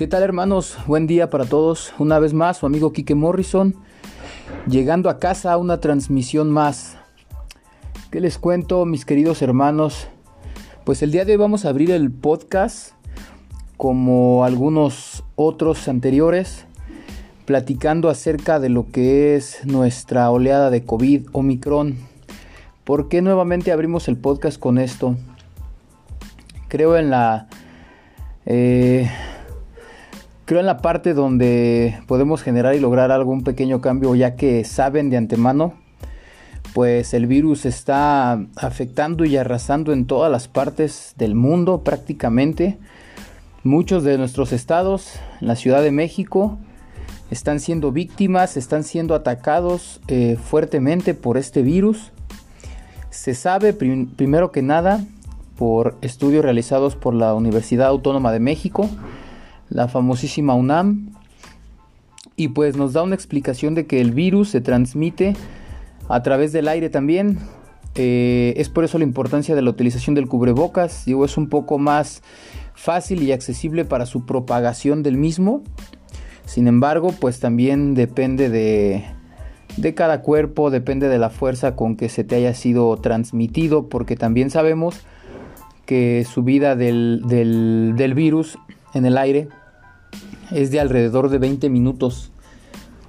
¿Qué tal hermanos? Buen día para todos. Una vez más, su amigo Kike Morrison, llegando a casa a una transmisión más. ¿Qué les cuento, mis queridos hermanos? Pues el día de hoy vamos a abrir el podcast como algunos otros anteriores, platicando acerca de lo que es nuestra oleada de COVID Omicron. ¿Por qué nuevamente abrimos el podcast con esto? Creo en la... Eh, Creo en la parte donde podemos generar y lograr algún pequeño cambio ya que saben de antemano pues el virus está afectando y arrasando en todas las partes del mundo prácticamente. Muchos de nuestros estados, la Ciudad de México, están siendo víctimas, están siendo atacados eh, fuertemente por este virus. Se sabe primero que nada por estudios realizados por la Universidad Autónoma de México la famosísima UNAM, y pues nos da una explicación de que el virus se transmite a través del aire también. Eh, es por eso la importancia de la utilización del cubrebocas. Digo, es un poco más fácil y accesible para su propagación del mismo. Sin embargo, pues también depende de, de cada cuerpo, depende de la fuerza con que se te haya sido transmitido, porque también sabemos que su vida del, del, del virus en el aire es de alrededor de 20 minutos.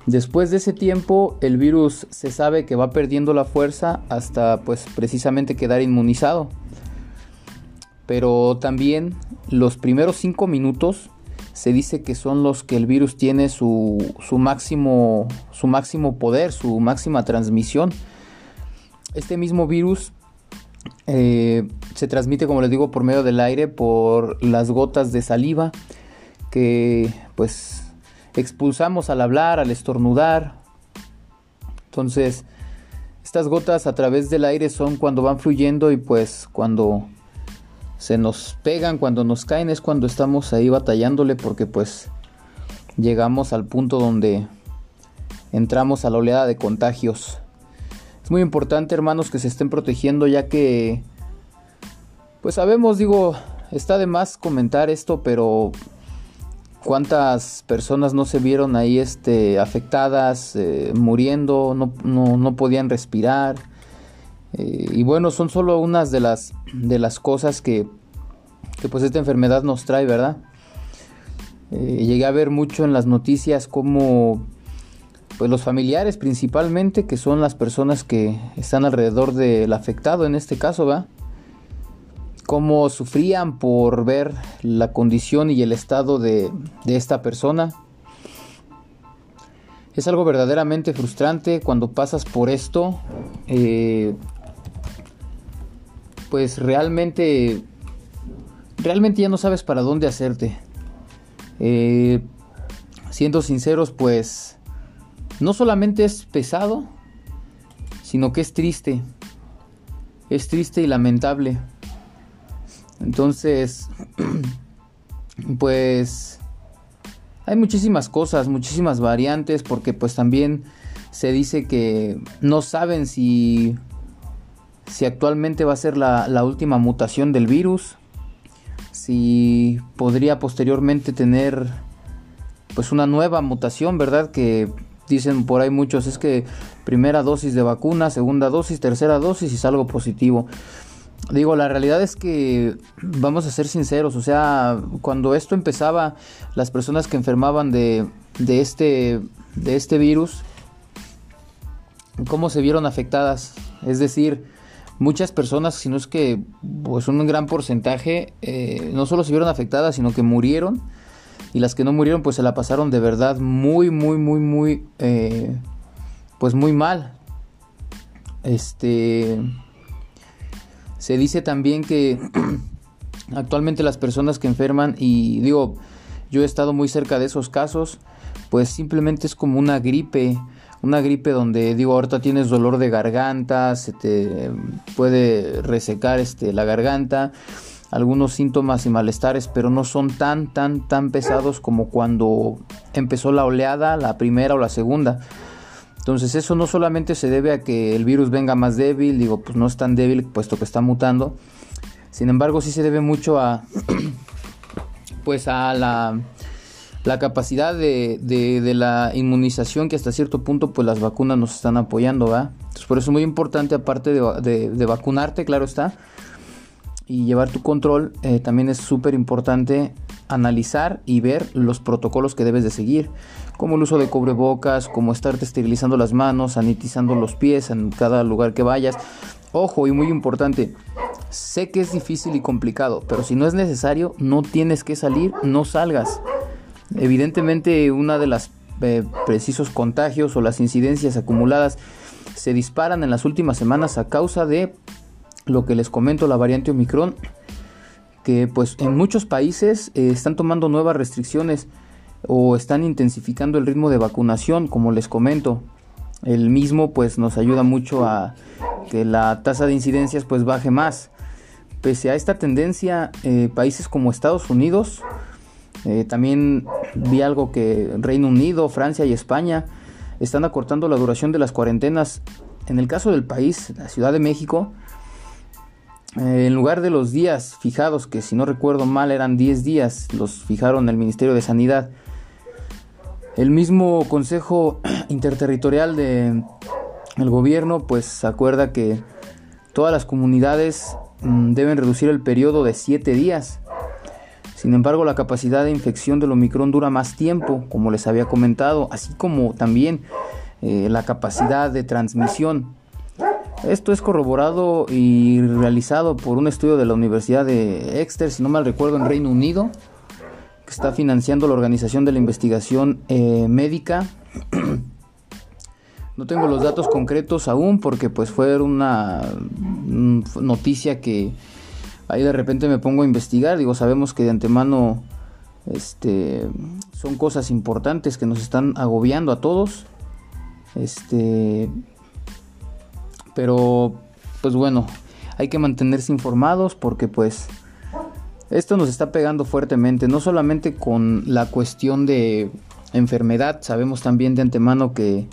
Después de ese tiempo el virus se sabe que va perdiendo la fuerza hasta pues precisamente quedar inmunizado. Pero también los primeros 5 minutos se dice que son los que el virus tiene su, máximo, su máximo poder, su máxima transmisión. Este mismo virus eh, se transmite, como les digo, por medio del aire, por las gotas de saliva que pues expulsamos al hablar, al estornudar. Entonces, estas gotas a través del aire son cuando van fluyendo y pues cuando se nos pegan, cuando nos caen es cuando estamos ahí batallándole porque pues llegamos al punto donde entramos a la oleada de contagios. Es muy importante, hermanos, que se estén protegiendo ya que pues sabemos, digo, está de más comentar esto, pero cuántas personas no se vieron ahí este, afectadas, eh, muriendo, no, podían respirar. Eh, y bueno, son solo unas de las, de las cosas que, que pues esta enfermedad nos trae, ¿verdad? Eh, llegué a ver mucho en las noticias como pues los familiares principalmente, que son las personas que están alrededor del afectado en este caso, ¿verdad? Cómo sufrían por ver la condición y el estado de, esta persona. Es algo verdaderamente frustrante cuando pasas por esto. Eh, pues realmente, realmente ya no sabes para dónde hacerte. Eh, siendo sinceros, pues no solamente es pesado, sino que es triste. Es triste y lamentable. Entonces, pues hay muchísimas cosas, muchísimas variantes, porque pues también se dice que no saben si, si actualmente va a ser la, última mutación del virus, si podría posteriormente tener pues una nueva mutación, ¿verdad? Que dicen por ahí muchos, es que primera dosis de vacuna, segunda dosis, tercera dosis y salgo positivo. Digo, la realidad es que vamos a ser sinceros, o sea, cuando esto empezaba, las personas que enfermaban de, de, este, de este virus, ¿cómo se vieron afectadas? Es decir, muchas personas, si no es que pues un gran porcentaje, eh, no solo se vieron afectadas, sino que murieron. Y las que no murieron, pues se la pasaron de verdad muy, muy, muy, muy, eh, pues muy mal. Este se dice también que actualmente las personas que enferman, y digo, yo he estado muy cerca de esos casos, pues simplemente es como una gripe, una gripe donde digo, ahorita tienes dolor de garganta, se te puede resecar este, la garganta, algunos síntomas y malestares, pero no son tan, tan, tan pesados como cuando empezó la oleada, la primera o la segunda. Entonces eso no solamente se debe a que el virus venga más débil, digo, pues no es tan débil puesto que está mutando. Sin embargo, sí se debe mucho a pues a la capacidad de, de, la inmunización que hasta cierto punto pues las vacunas nos están apoyando, ¿va? Entonces por eso es muy importante, aparte de, de vacunarte, claro está, y llevar tu control, eh, también es súper importante analizar y ver los protocolos que debes de seguir, como el uso de cubrebocas, como estarte esterilizando las manos, sanitizando los pies en cada lugar que vayas. Ojo y muy importante, sé que es difícil y complicado, pero si no es necesario, no tienes que salir, no salgas. Evidentemente, una de las eh, precisos contagios o las incidencias acumuladas se disparan en las últimas semanas a causa de lo que les comento, la variante Omicron, que pues en muchos países eh, están tomando nuevas restricciones o están intensificando el ritmo de vacunación, como les comento. El mismo pues nos ayuda mucho a que la tasa de incidencias pues baje más. Pese a esta tendencia, eh, países como Estados Unidos, eh, también vi algo que Reino Unido, Francia y España están acortando la duración de las cuarentenas. En el caso del país, la Ciudad de México, eh, en lugar de los días fijados, que si no recuerdo mal eran 10 días, los fijaron el Ministerio de Sanidad. El mismo Consejo Interterritorial de el gobierno pues acuerda que todas las comunidades mm, deben reducir el periodo de 7 días. Sin embargo, la capacidad de infección del Omicron dura más tiempo, como les había comentado, así como también eh, la capacidad de transmisión. Esto es corroborado y realizado por un estudio de la Universidad de Exeter, si no mal recuerdo, en Reino Unido, que está financiando la Organización de la Investigación eh, Médica. no tengo los datos concretos aún porque pues fue una noticia que ahí de repente me pongo a investigar. Digo, sabemos que de antemano este, son cosas importantes que nos están agobiando a todos. Este, pero, pues bueno, hay que mantenerse informados porque pues esto nos está pegando fuertemente, no solamente con la cuestión de enfermedad, sabemos también de antemano que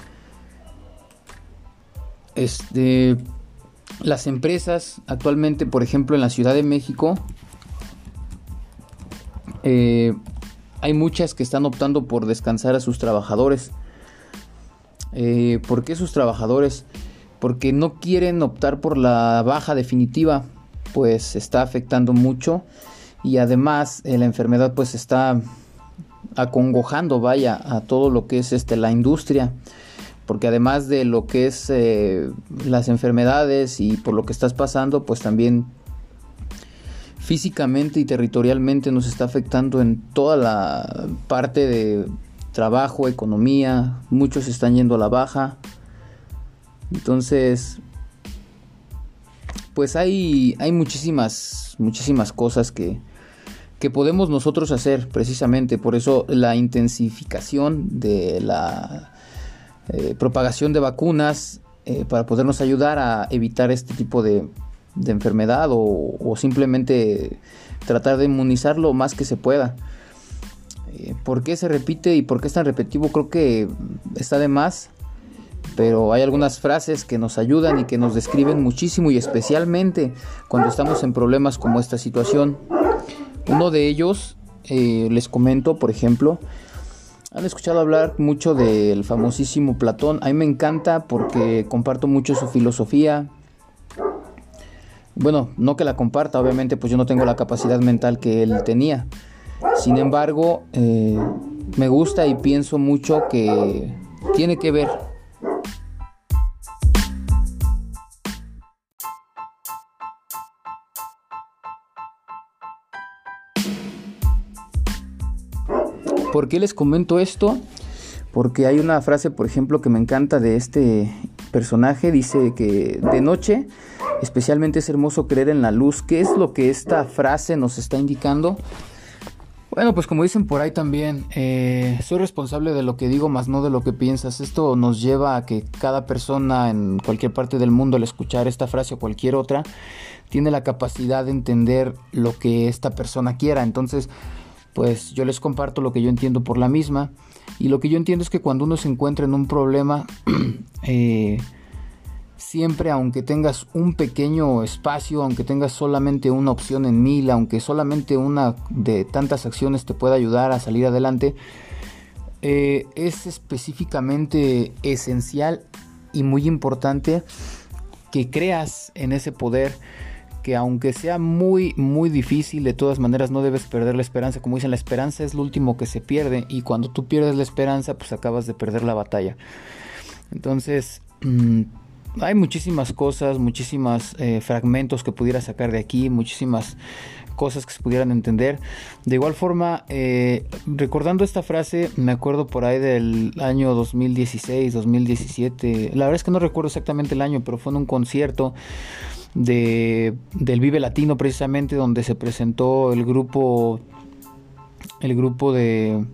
este, las empresas actualmente, por ejemplo, en la Ciudad de México, eh, hay muchas que están optando por descansar a sus trabajadores. Eh, ¿Por qué sus trabajadores? Porque no quieren optar por la baja definitiva, pues está afectando mucho y además eh, la enfermedad pues está acongojando, vaya, a todo lo que es este la industria, porque además de lo que es eh, las enfermedades y por lo que estás pasando, pues también físicamente y territorialmente nos está afectando en toda la parte de trabajo, economía, muchos están yendo a la baja, entonces, pues hay, hay muchísimas, muchísimas cosas que, que podemos nosotros hacer precisamente. Por eso la intensificación de la eh, propagación de vacunas eh, para podernos ayudar a evitar este tipo de, de enfermedad o, simplemente tratar de inmunizar lo más que se pueda. Eh, ¿Por qué se repite y por qué es tan repetitivo? Creo que está de más pero hay algunas frases que nos ayudan y que nos describen muchísimo y especialmente cuando estamos en problemas como esta situación. Uno de ellos, eh, les comento, por ejemplo, han escuchado hablar mucho del famosísimo Platón. A mí me encanta porque comparto mucho su filosofía. Bueno, no que la comparta, obviamente, pues yo no tengo la capacidad mental que él tenía. Sin embargo, eh, me gusta y pienso mucho que tiene que ver ¿Por qué les comento esto? Porque hay una frase, por ejemplo, que me encanta de este personaje. Dice que de noche especialmente es hermoso creer en la luz. ¿Qué es lo que esta frase nos está indicando? Bueno, pues como dicen por ahí también, eh, soy responsable de lo que digo, más no de lo que piensas. Esto nos lleva a que cada persona en cualquier parte del mundo al escuchar esta frase o cualquier otra, tiene la capacidad de entender lo que esta persona quiera. Entonces, pues yo les comparto lo que yo entiendo por la misma. Y lo que yo entiendo es que cuando uno se encuentra en un problema, eh, siempre aunque tengas un pequeño espacio, aunque tengas solamente una opción en mil, aunque solamente una de tantas acciones te pueda ayudar a salir adelante, eh, es específicamente esencial y muy importante que creas en ese poder que aunque sea muy muy difícil de todas maneras no debes perder la esperanza como dicen la esperanza es lo último que se pierde y cuando tú pierdes la esperanza pues acabas de perder la batalla entonces mm, hay muchísimas cosas, muchísimos eh, fragmentos que pudiera sacar de aquí, muchísimas cosas que se pudieran entender. De igual forma, eh, recordando esta frase, me acuerdo por ahí del año 2016, 2017. La verdad es que no recuerdo exactamente el año, pero fue en un concierto de, del Vive Latino precisamente, donde se presentó el grupo, el grupo de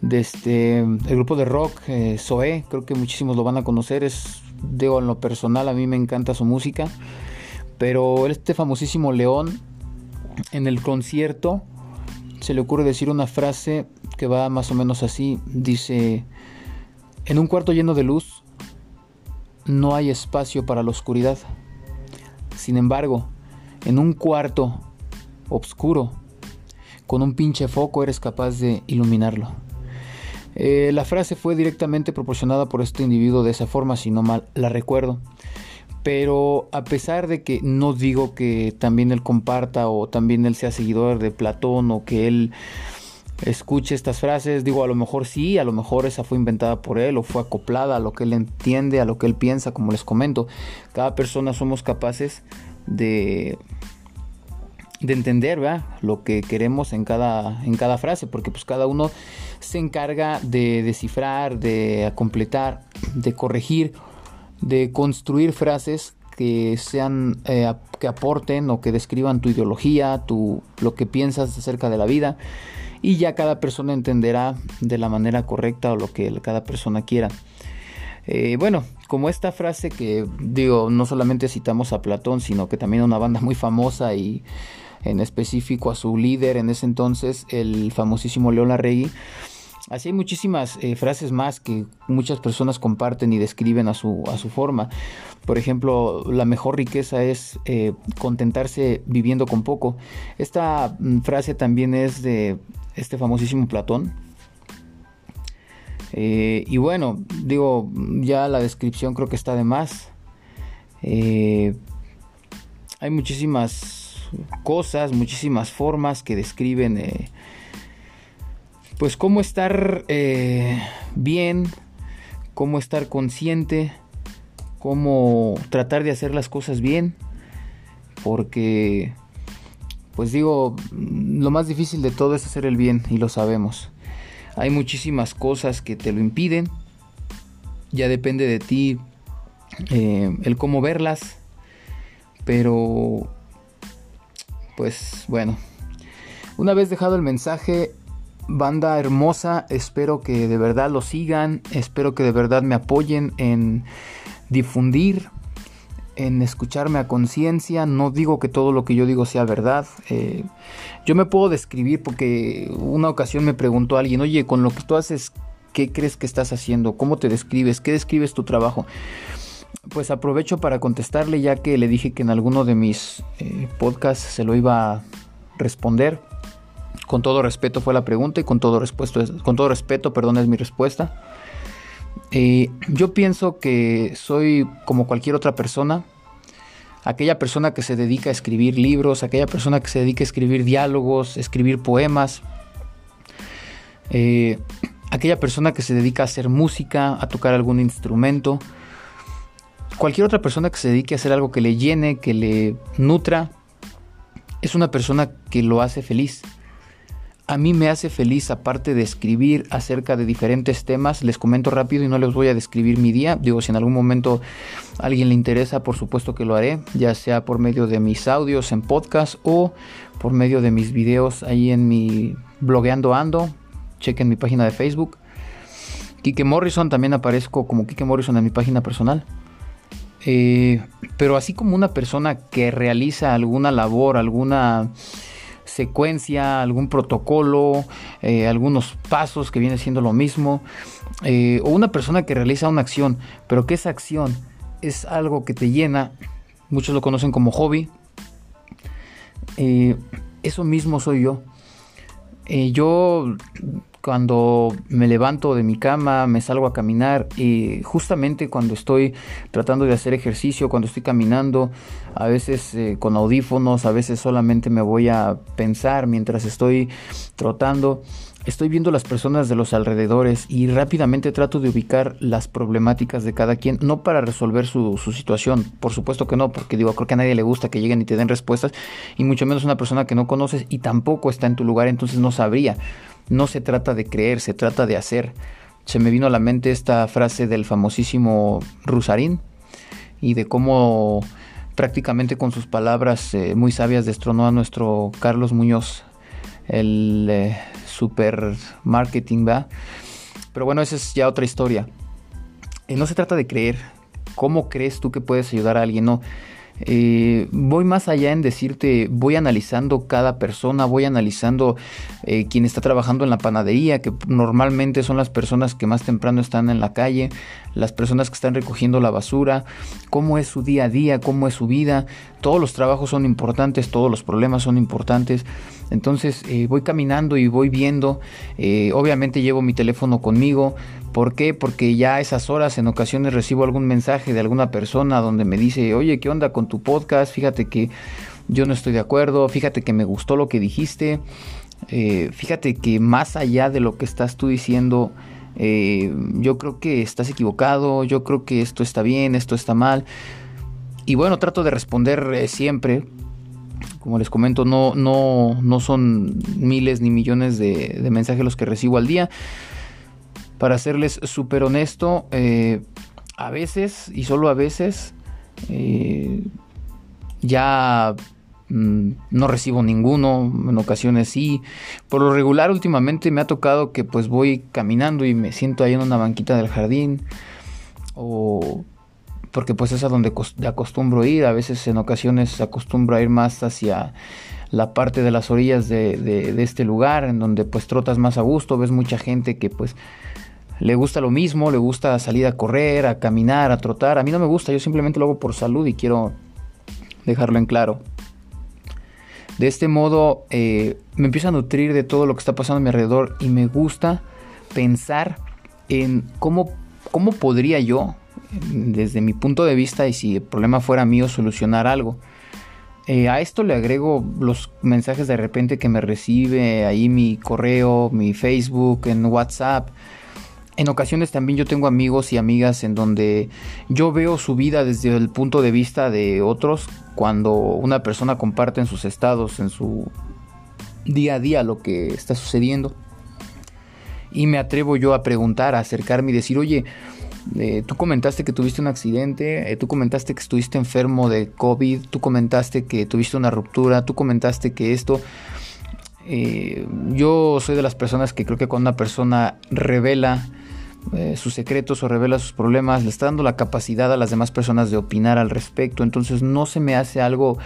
de este el grupo de rock eh, Zoe creo que muchísimos lo van a conocer es digo, en lo personal a mí me encanta su música, pero este famosísimo León, en el concierto, se le ocurre decir una frase que va más o menos así, dice, en un cuarto lleno de luz, no hay espacio para la oscuridad. Sin embargo, en un cuarto oscuro, con un pinche foco eres capaz de iluminarlo. Eh, la frase fue directamente proporcionada por este individuo de esa forma, si no mal la recuerdo. Pero a pesar de que no digo que también él comparta o también él sea seguidor de Platón o que él escuche estas frases, digo a lo mejor sí, a lo mejor esa fue inventada por él o fue acoplada a lo que él entiende, a lo que él piensa, como les comento. Cada persona somos capaces de de entender lo que queremos en cada, en cada frase, porque pues cada uno se encarga de descifrar, de completar, de corregir, de construir frases que sean eh, que aporten o que describan tu ideología, tu, lo que piensas acerca de la vida y ya cada persona entenderá de la manera correcta o lo que cada persona quiera. Eh, bueno, como esta frase que digo, no solamente citamos a Platón, sino que también a una banda muy famosa y en específico a su líder en ese entonces, el famosísimo León Larregui. Así hay muchísimas eh, frases más que muchas personas comparten y describen a su, a su forma. Por ejemplo, la mejor riqueza es eh, contentarse viviendo con poco. Esta mm, frase también es de este famosísimo Platón. Eh, y bueno, digo, ya la descripción creo que está de más. hay muchísimas cosas, muchísimas formas que describen pues cómo estar eh, bien, cómo estar consciente, cómo tratar de hacer las cosas bien, porque pues digo, lo más difícil de todo es hacer el bien y lo sabemos. Hay muchísimas cosas que te lo impiden, ya depende de ti eh, el cómo verlas, pero pues bueno. Una vez dejado el mensaje, banda hermosa, espero que de verdad lo sigan, espero que de verdad me apoyen en difundir, en escucharme a conciencia. No digo que todo lo que yo digo sea verdad. Eh, yo me puedo describir porque una ocasión me preguntó alguien, oye, con lo que tú haces, ¿qué crees que estás haciendo? ¿Cómo te describes? ¿Qué describes tu trabajo? pues aprovecho para contestarle ya que le dije que en alguno de mis eh, podcasts se lo iba a responder. Con todo respeto fue la pregunta y con todo, con todo respeto, perdón, es mi respuesta. Eh, yo pienso que soy como cualquier otra persona, aquella persona que se dedica a escribir libros, aquella persona que se dedica a escribir diálogos, escribir poemas, eh, aquella persona que se dedica a hacer música, a tocar algún instrumento, cualquier otra persona que se dedique a hacer algo que le llene, que le nutra, es una persona que lo hace feliz. A mí me hace feliz, aparte de escribir acerca de diferentes temas, les comento rápido y no les voy a describir mi día. Digo, si en algún momento a alguien le interesa, por supuesto que lo haré, ya sea por medio de mis audios en podcast o por medio de mis videos ahí en mi blogueando ando. Chequen mi página de Facebook. Kike Morrison, también aparezco como Kike Morrison en mi página personal. Eh, pero así como una persona que realiza alguna labor, alguna secuencia, algún protocolo, eh, algunos pasos que viene siendo lo mismo, eh, o una persona que realiza una acción, pero que esa acción es algo que te llena, muchos lo conocen como hobby, eh, eso mismo soy yo. Eh, yo cuando me levanto de mi cama, me salgo a caminar y justamente cuando estoy tratando de hacer ejercicio, cuando estoy caminando, a veces eh, con audífonos, a veces solamente me voy a pensar mientras estoy trotando estoy viendo las personas de los alrededores y rápidamente trato de ubicar las problemáticas de cada quien, no para resolver su, situación, por supuesto que no, porque digo, creo que a nadie le gusta que lleguen y te den respuestas, y mucho menos una persona que no conoces y tampoco está en tu lugar, entonces no sabría. No se trata de creer, se trata de hacer. Se me vino a la mente esta frase del famosísimo Rusarín y de cómo prácticamente con sus palabras eh, muy sabias destronó a nuestro Carlos Muñoz, el eh, super marketing, ¿va? Pero bueno, esa es ya otra historia. Eh, no se trata de creer. ¿Cómo crees tú que puedes ayudar a alguien? No. Eh, voy más allá en decirte, voy analizando cada persona, voy analizando eh, quien está trabajando en la panadería, que normalmente son las personas que más temprano están en la calle, las personas que están recogiendo la basura, cómo es su día a día, cómo es su vida. Todos los trabajos son importantes, todos los problemas son importantes. Entonces eh, voy caminando y voy viendo. obviamente llevo mi teléfono conmigo, ¿Por qué? Porque ya a esas horas en ocasiones recibo algún mensaje de alguna persona donde me dice, oye, ¿qué onda con tu podcast? Fíjate que yo no estoy de acuerdo, fíjate que me gustó lo que dijiste, eh, fíjate que más allá de lo que estás tú diciendo, eh, yo creo que estás equivocado, yo creo que esto está bien, esto está mal. Y bueno, trato de responder eh, siempre. Como les comento, no, no, no son miles ni millones de, de mensajes los que recibo al día para serles súper honesto, eh, a veces, y solo a veces, eh, ya mm, no recibo ninguno, en ocasiones sí. Por lo regular últimamente me ha tocado que pues voy caminando y me siento ahí en una banquita del jardín o porque pues es a donde acostumbro ir, a veces en ocasiones acostumbro a ir más hacia la parte de las orillas de, de este lugar, en donde pues trotas más a gusto, ves mucha gente que pues le gusta lo mismo, le gusta salir a correr, a caminar, a trotar. A mí no me gusta, yo simplemente lo hago por salud y quiero dejarlo en claro. De este modo eh, me empiezo a nutrir de todo lo que está pasando a mi alrededor y me gusta pensar en cómo, cómo podría yo, desde mi punto de vista y si el problema fuera mío, solucionar algo. Eh, a esto le agrego los mensajes de repente que me recibe ahí mi correo, mi Facebook, en WhatsApp en ocasiones también yo tengo amigos y amigas en donde yo veo su vida desde el punto de vista de otros cuando una persona comparte en sus estados, en su día a día lo que está sucediendo. Y me atrevo yo a preguntar, a acercarme y decir, oye, eh, tú comentaste que tuviste un accidente, eh, tú comentaste que estuviste enfermo de COVID, tú comentaste que tuviste una ruptura, tú comentaste que esto... Eh, yo soy de las personas que creo que cuando una persona revela eh, sus secretos o revela sus problemas, le está dando la capacidad a las demás personas de opinar al respecto. Entonces no se me hace algo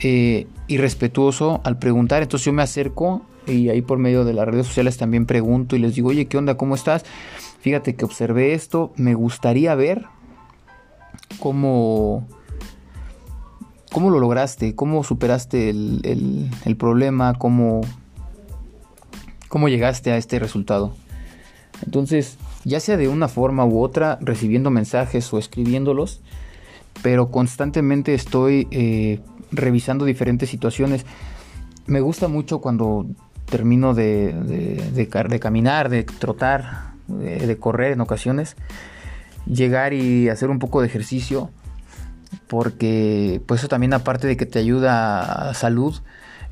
eh, irrespetuoso al preguntar. Entonces yo me acerco y ahí por medio de las redes sociales también pregunto y les digo, oye, ¿qué onda? ¿Cómo estás? Fíjate que observé esto, me gustaría ver cómo... ¿Cómo lo lograste? ¿Cómo superaste el, el problema? ¿Cómo, ¿Cómo llegaste a este resultado? Entonces, ya sea de una forma u otra, recibiendo mensajes o escribiéndolos, pero constantemente estoy eh, revisando diferentes situaciones. Me gusta mucho cuando termino de, de, caminar, de trotar, de, correr en ocasiones, llegar y hacer un poco de ejercicio, porque pues eso también aparte de que te ayuda a salud,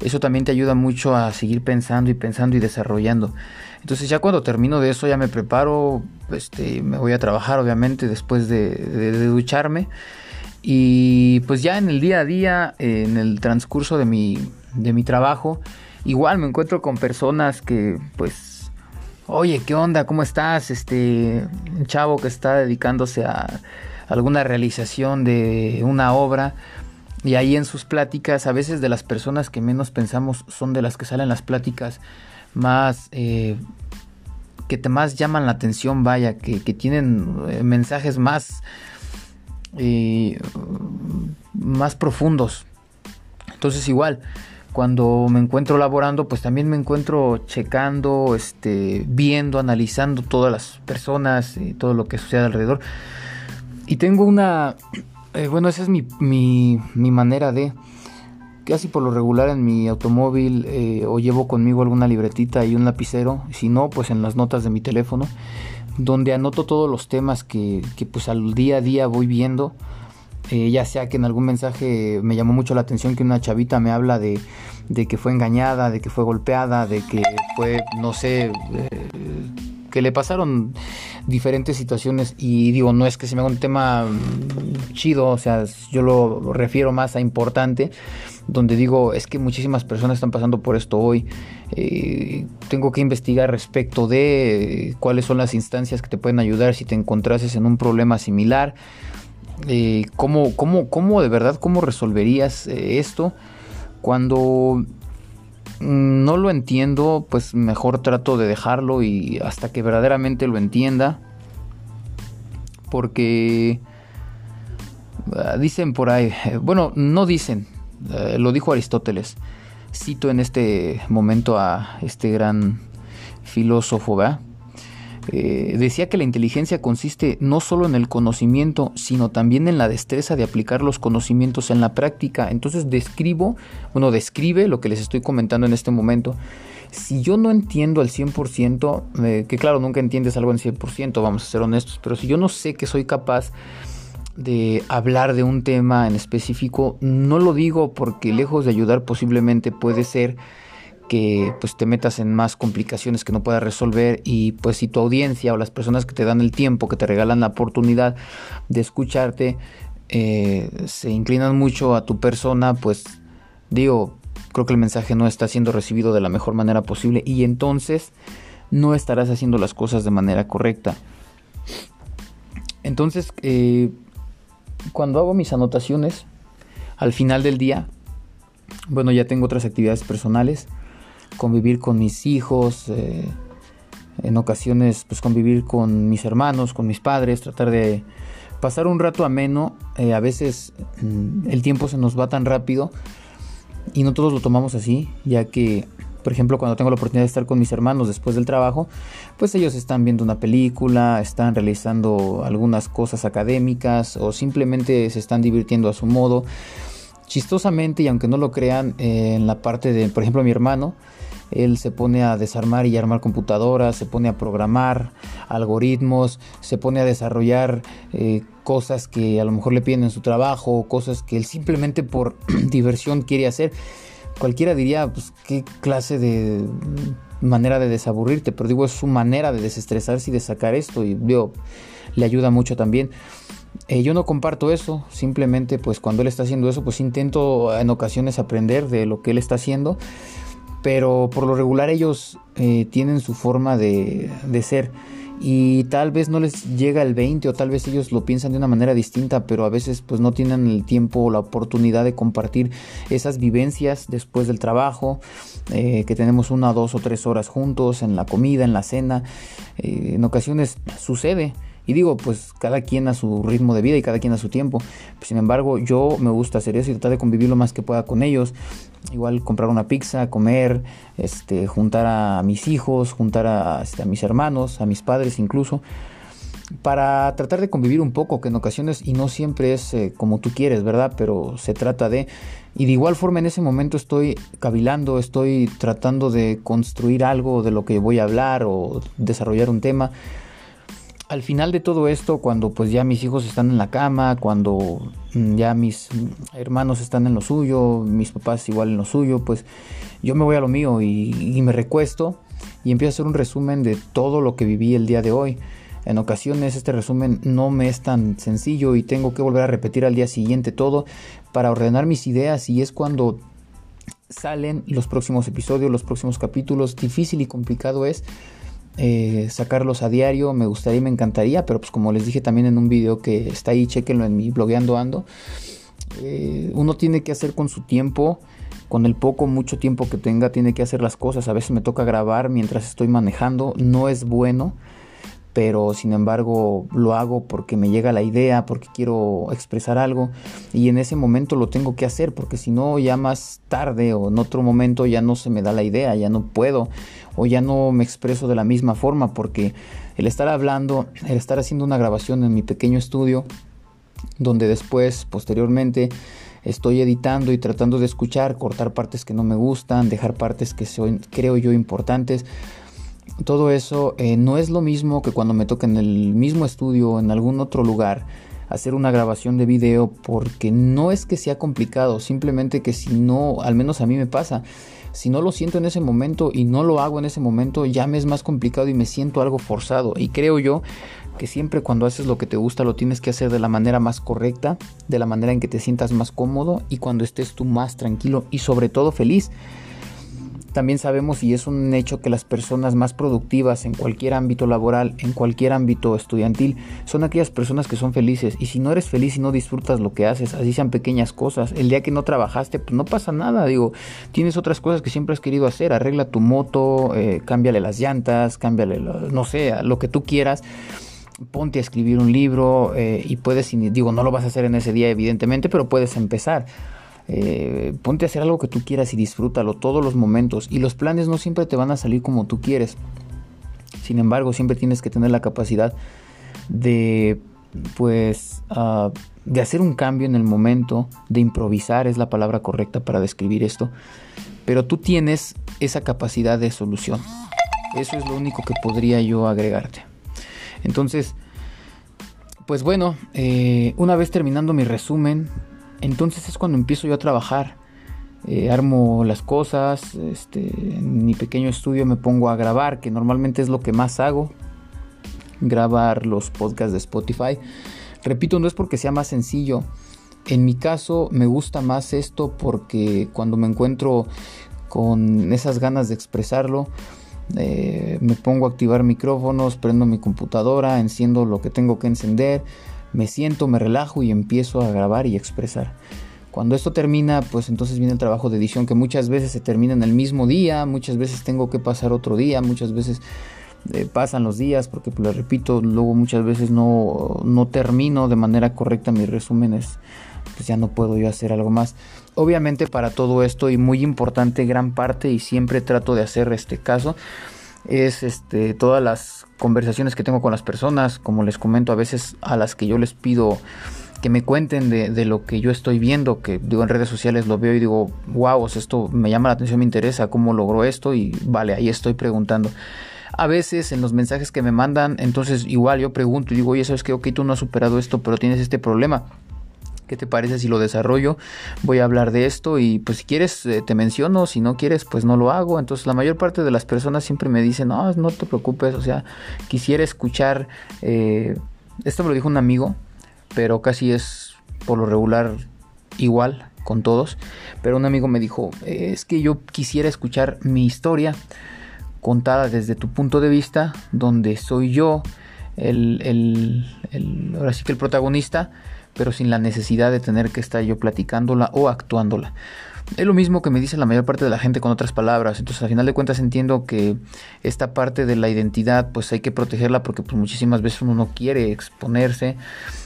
eso también te ayuda mucho a seguir pensando y pensando y desarrollando. Entonces ya cuando termino de eso ya me preparo, este, me voy a trabajar obviamente después de, ducharme. Y pues ya en el día a día, en el transcurso de mi, de mi trabajo, igual me encuentro con personas que pues, oye, ¿qué onda? ¿Cómo estás? Este, un chavo que está dedicándose a alguna realización de una obra. Y ahí en sus pláticas, a veces de las personas que menos pensamos son de las que salen las pláticas más eh, que te más llaman la atención, vaya, que, tienen eh, mensajes más eh, más profundos. Entonces igual, cuando me encuentro laborando, pues también me encuentro checando, este, viendo, analizando todas las personas y todo lo que sucede alrededor. Y tengo una, eh, bueno, esa es mi, mi, mi, manera de, casi por lo regular en mi automóvil eh, o llevo conmigo alguna libretita y un lapicero, si no, pues en las notas de mi teléfono, donde anoto todos los temas que, que pues al día a día voy viendo. Eh, ya sea que en algún mensaje me llamó mucho la atención que una chavita me habla de, que fue engañada, de que fue golpeada, de que fue, no sé, eh, que le pasaron diferentes situaciones y digo, no es que se me haga un tema chido, o sea, yo lo refiero más a importante, donde digo, es que muchísimas personas están pasando por esto hoy, eh, tengo que investigar respecto de cuáles son las instancias que te pueden ayudar si te encontrases en un problema similar eh, ¿cómo, cómo, de verdad, cómo resolverías eh, esto? Cuando mm, no lo entiendo, pues mejor trato de dejarlo y hasta que verdaderamente lo entienda. Porque ah, dicen por ahí, eh, bueno, no dicen, lo dijo Aristóteles. Cito en este momento a este gran filósofo, ¿verdad? Eh, decía que la inteligencia consiste no solo en el conocimiento, sino también en la destreza de aplicar los conocimientos en la práctica. Entonces describo, bueno, describe lo que les estoy comentando en este momento. Si yo no entiendo al 100%, eh, que claro, nunca entiendes algo al 100%, vamos a ser honestos, pero si yo no sé que soy capaz de hablar de un tema en específico, no lo digo porque lejos de ayudar posiblemente puede ser que pues te metas en más complicaciones que no puedas resolver y pues si tu audiencia o las personas que te dan el tiempo, que te regalan la oportunidad de escucharte, eh, se inclinan mucho a tu persona, pues digo, creo que el mensaje no está siendo recibido de la mejor manera posible y entonces no estarás haciendo las cosas de manera correcta. Entonces, eh, cuando hago mis anotaciones, al final del día, bueno, ya tengo otras actividades personales, convivir con mis hijos, eh, en ocasiones pues convivir con mis hermanos, con mis padres, tratar de pasar un rato ameno. Eh, a veces mm, el tiempo se nos va tan rápido y no todos lo tomamos así, ya que por ejemplo, cuando tengo la oportunidad de estar con mis hermanos después del trabajo, pues ellos están viendo una película, están realizando algunas cosas académicas o simplemente se están divirtiendo a su modo. Chistosamente, y aunque no lo crean, eh, en la parte de, por ejemplo, mi hermano, él se pone a desarmar y armar computadoras, se pone a programar algoritmos, se pone a desarrollar eh, cosas que a lo mejor le piden en su trabajo, cosas que él simplemente por diversión quiere hacer. Cualquiera diría, pues, qué clase de manera de desaburrirte, pero digo, es su manera de desestresarse y de sacar esto y veo, le ayuda mucho también. Eh, yo no comparto eso, simplemente pues cuando él está haciendo eso, pues intento en ocasiones aprender de lo que él está haciendo pero por lo regular ellos eh, tienen su forma de, ser. Y tal vez no les llega el 20 o tal vez ellos lo piensan de una manera distinta, pero a veces pues no tienen el tiempo o la oportunidad de compartir esas vivencias después del trabajo, eh, que tenemos una, dos o tres horas juntos en la comida, en la cena, eh, en ocasiones sucede y digo, pues cada quien a su ritmo de vida y cada quien a su tiempo. Sin embargo, yo me gusta hacer eso y tratar de convivir lo más que pueda con ellos. Igual comprar una pizza, comer, este, juntar a mis hijos, juntar a, este, mis hermanos, a mis padres incluso para tratar de convivir un poco, que en ocasiones y no siempre es eh, como tú quieres, ¿verdad? Pero se trata de... Y de igual forma en ese momento estoy cavilando, estoy tratando de construir algo de lo que voy a hablar o desarrollar un tema al final de todo esto, cuando pues ya mis hijos están en la cama, cuando mm, ya mis hermanos están en lo suyo, mis papás igual en lo suyo, pues yo me voy a lo mío y, me recuesto y empiezo a hacer un resumen de todo lo que viví el día de hoy. En ocasiones este resumen no me es tan sencillo y tengo que volver a repetir al día siguiente todo para ordenar mis ideas y es cuando salen los próximos episodios, los próximos capítulos. Difícil y complicado es eh, sacarlos a diario, me gustaría y me encantaría, pero pues como les dije también en un video que está ahí, chequenlo en mi blogueando ando, eh, uno tiene que hacer con su tiempo, con el poco, mucho tiempo que tenga, tiene que hacer las cosas, a veces me toca grabar mientras estoy manejando, no es bueno, pero sin embargo lo hago porque me llega la idea, porque quiero expresar algo y en ese momento lo tengo que hacer porque si no ya más tarde o en otro momento ya no se me da la idea, ya no puedo o ya no me expreso de la misma forma porque el estar hablando, el estar haciendo una grabación en mi pequeño estudio donde después posteriormente estoy editando y tratando de escuchar, cortar partes que no me gustan, dejar partes que soy, creo yo importantes todo eso eh, no es lo mismo que cuando me toca en el mismo estudio o en algún otro lugar hacer una grabación de video porque no es que sea complicado, simplemente que si no, al menos a mí me pasa, si no lo siento en ese momento y no lo hago en ese momento, ya me es más complicado y me siento algo forzado. Y creo yo que siempre cuando haces lo que te gusta lo tienes que hacer de la manera más correcta, de la manera en que te sientas más cómodo y cuando estés tú más tranquilo y sobre todo feliz. También sabemos y es un hecho que las personas más productivas en cualquier ámbito laboral, en cualquier ámbito estudiantil, son aquellas personas que son felices. Y si no eres feliz y no disfrutas lo que haces, así sean pequeñas cosas, el día que no trabajaste, pues no pasa nada. Digo, tienes otras cosas que siempre has querido hacer. Arregla tu moto, eh, cámbiale las llantas, cámbiale, no sé, lo que tú quieras ponte a escribir un libro eh, y puedes, digo, no lo vas a hacer en ese día evidentemente, pero puedes empezar. Eh, ponte a hacer algo que tú quieras y disfrútalo todos los momentos. Y los planes no siempre te van a salir como tú quieres. Sin embargo, siempre tienes que tener la capacidad de, pues, ah, de hacer un cambio en el momento, de improvisar es la palabra correcta para describir esto. Pero tú tienes esa capacidad de solución. Eso es lo único que podría yo agregarte. Entonces, pues bueno, eh, una vez terminando mi resumen, entonces es cuando empiezo yo a trabajar. Eh, armo las cosas, este, en mi pequeño estudio me pongo a grabar, que normalmente es lo que más hago, grabar los podcasts de Spotify. Repito, no es porque sea más sencillo. En mi caso me gusta más esto porque cuando me encuentro con esas ganas de expresarlo, eh, me pongo a activar micrófonos, prendo mi computadora, enciendo lo que tengo que encender, me siento, me relajo y empiezo a grabar y expresar. Cuando esto termina, pues entonces viene el trabajo de edición que muchas veces se termina en el mismo día, muchas veces tengo que pasar otro día, muchas veces eh, pasan los días, porque pues, lo repito, luego muchas veces no, no termino de manera correcta mis resúmenes, pues ya no puedo yo hacer algo más. Obviamente para todo esto y muy importante, gran parte y siempre trato de hacer este caso, es este, todas las conversaciones que tengo con las personas, como les comento a veces a las que yo les pido que me cuenten de, lo que yo estoy viendo, que digo en redes sociales lo veo y digo, wow, esto me llama la atención, me interesa, cómo logró esto y vale, ahí estoy preguntando. A veces en los mensajes que me mandan, entonces igual yo pregunto y digo, oye, ¿sabes qué? Ok, tú no has superado esto, pero tienes este problema ¿Qué te parece si lo desarrollo? Voy a hablar de esto y pues si quieres eh, te menciono, si no quieres pues no lo hago. Entonces la mayor parte de las personas siempre me dicen, no, no te preocupes, o sea, quisiera escuchar, eh, esto me lo dijo un amigo, pero casi es por lo regular igual con todos, pero un amigo me dijo, es que yo quisiera escuchar mi historia contada desde tu punto de vista, donde soy yo el, el, ahora sí que el protagonista, pero sin la necesidad de tener que estar yo platicándola o actuándola. Es lo mismo que me dice la mayor parte de la gente con otras palabras. Entonces, al final de cuentas entiendo que esta parte de la identidad, pues hay que protegerla porque pues, muchísimas veces uno no quiere exponerse.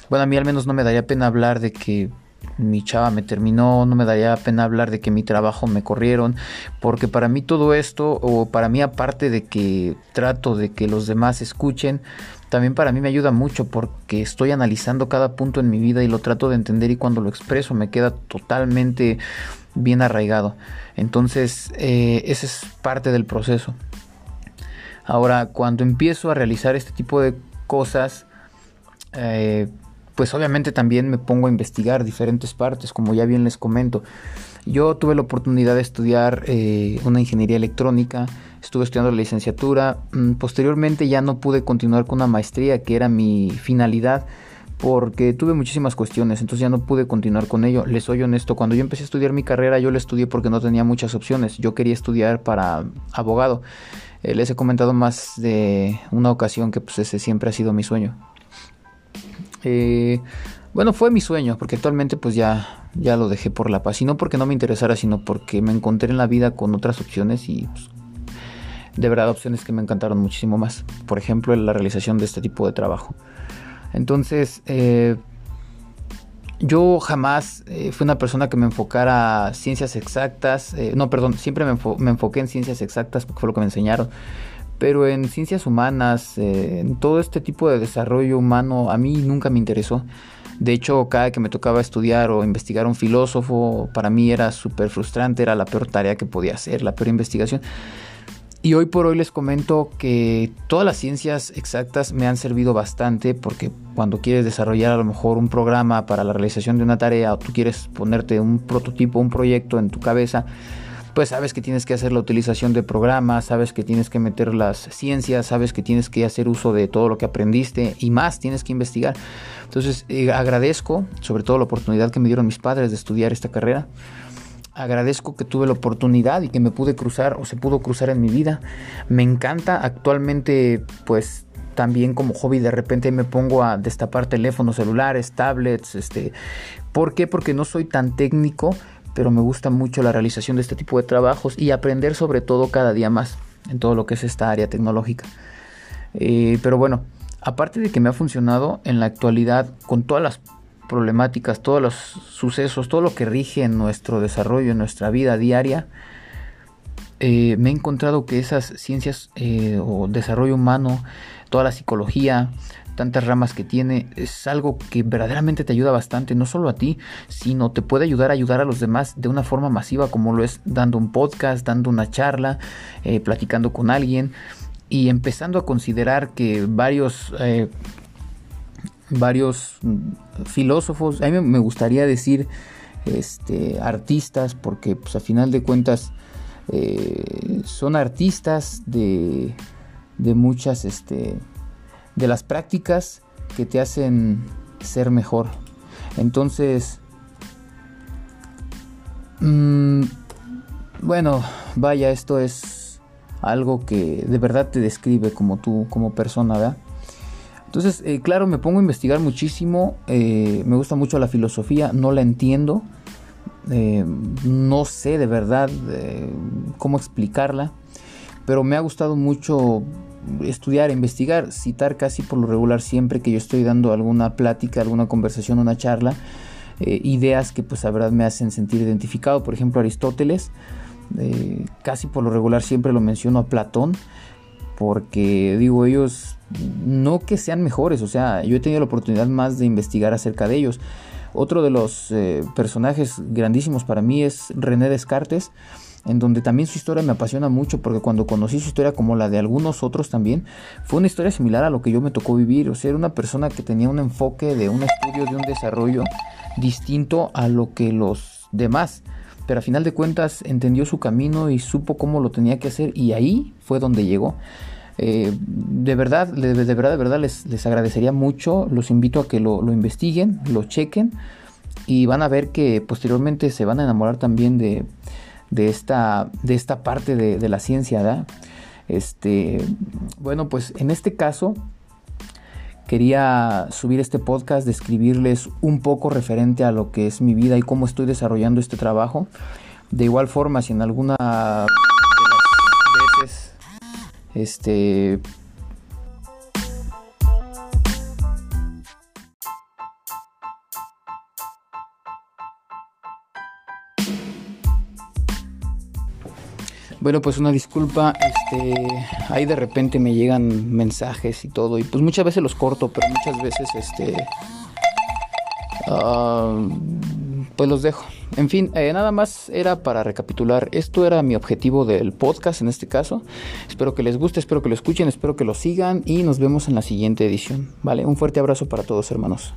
Bueno, a mí al menos no me daría pena hablar de que mi chava me terminó, no me daría pena hablar de que mi trabajo me corrieron, porque para mí todo esto, o para mí aparte de que trato de que los demás escuchen, también para mí me ayuda mucho porque estoy analizando cada punto en mi vida y lo trato de entender y cuando lo expreso me queda totalmente bien arraigado. Entonces, eh, ese es parte del proceso. Ahora, cuando empiezo a realizar este tipo de cosas, eh, pues obviamente también me pongo a investigar diferentes partes, como ya bien les comento. Yo tuve la oportunidad de estudiar eh, una ingeniería electrónica, estuve estudiando la licenciatura, mm, posteriormente ya no pude continuar con una maestría que era mi finalidad porque tuve muchísimas cuestiones, entonces ya no pude continuar con ello. Les soy honesto, cuando yo empecé a estudiar mi carrera, yo la estudié porque no tenía muchas opciones. Yo quería estudiar para abogado. Eh, les he comentado más de una ocasión que pues ese siempre ha sido mi sueño. Eh, bueno, fue mi sueño, porque actualmente pues ya, ya lo dejé por la paz. Y no porque no me interesara, sino porque me encontré en la vida con otras opciones y pues, de verdad opciones que me encantaron muchísimo más. Por ejemplo, la realización de este tipo de trabajo. Entonces, eh, yo jamás eh, fui una persona que me enfocara a ciencias exactas. Eh, no, perdón, siempre me, me, enfoqué en ciencias exactas porque fue lo que me enseñaron. Pero en ciencias humanas, en todo este tipo de desarrollo humano, a mí nunca me interesó. De hecho, cada que me tocaba estudiar o investigar un filósofo, para mí era súper frustrante, era la peor tarea que podía hacer, la peor investigación. Y hoy por hoy les comento que todas las ciencias exactas me han servido bastante porque cuando quieres desarrollar a lo mejor un programa para la realización de una tarea o tú quieres ponerte un prototipo, un proyecto en tu cabeza, pues sabes que tienes que hacer la utilización de programas, sabes que tienes que meter las ciencias, sabes que tienes que hacer uso de todo lo que aprendiste y más tienes que investigar. Entonces eh, agradezco sobre todo la oportunidad que me dieron mis padres de estudiar esta carrera agradezco que tuve la oportunidad y que me pude cruzar o se pudo cruzar en mi vida. Me encanta actualmente pues también como hobby de repente me pongo a destapar teléfonos celulares, tablets, este, ¿por qué? Porque no soy tan técnico, pero me gusta mucho la realización de este tipo de trabajos y aprender sobre todo cada día más en todo lo que es esta área tecnológica. Eh, pero bueno, aparte de que me ha funcionado en la actualidad con todas las problemáticas, todos los sucesos, todo lo que rige en nuestro desarrollo, en nuestra vida diaria, eh, me he encontrado que esas ciencias eh, o desarrollo humano, toda la psicología, tantas ramas que tiene, es algo que verdaderamente te ayuda bastante, no solo a ti, sino te puede ayudar a ayudar a los demás de una forma masiva, como lo es dando un podcast, dando una charla, eh, platicando con alguien y empezando a considerar que varios varios filósofos, a mí me gustaría decir este, artistas, porque pues a final de cuentas eh, son artistas de, de muchas, este, de las prácticas que te hacen ser mejor. Entonces, mm, bueno, vaya, esto es algo que de verdad te describe como tú, como persona, ¿verdad? Entonces, eh, claro, me pongo a investigar muchísimo, eh, me gusta mucho la filosofía, no la entiendo, eh, no sé de verdad cómo explicarla, pero me ha gustado mucho estudiar, investigar, citar casi por lo regular siempre que yo estoy dando alguna plática, alguna conversación, una charla, ideas que pues la verdad me hacen sentir identificado, por ejemplo Aristóteles, casi por lo regular siempre lo menciono a Platón, porque digo ellos no que sean mejores, o sea, yo he tenido la oportunidad más de investigar acerca de ellos. Otro de los eh, personajes grandísimos para mí es René Descartes, en donde también su historia me apasiona mucho porque cuando conocí su historia como la de algunos otros también, fue una historia similar a lo que yo me tocó vivir, o sea, era una persona que tenía un enfoque de un estudio, de un desarrollo distinto a lo que los demás, pero a final de cuentas entendió su camino y supo cómo lo tenía que hacer y ahí fue donde llegó. Eh, de verdad, de, verdad, de verdad les, les, agradecería mucho. Los invito a que lo, investiguen, lo chequen y van a ver que posteriormente se van a enamorar también de, de, esta, de esta parte de, la ciencia. Este, bueno, pues en este caso quería subir este podcast, describirles un poco referente a lo que es mi vida y cómo estoy desarrollando este trabajo. De igual forma, si en alguna este. Bueno, pues una disculpa, este, ahí de repente me llegan mensajes y todo, y pues muchas veces los corto, pero muchas veces, este, ah, pues los dejo. En fin, eh, nada más era para recapitular. Esto era mi objetivo del podcast en este caso. Espero que les guste, espero que lo escuchen, espero que lo sigan y nos vemos en la siguiente edición. Vale, un fuerte abrazo para todos hermanos.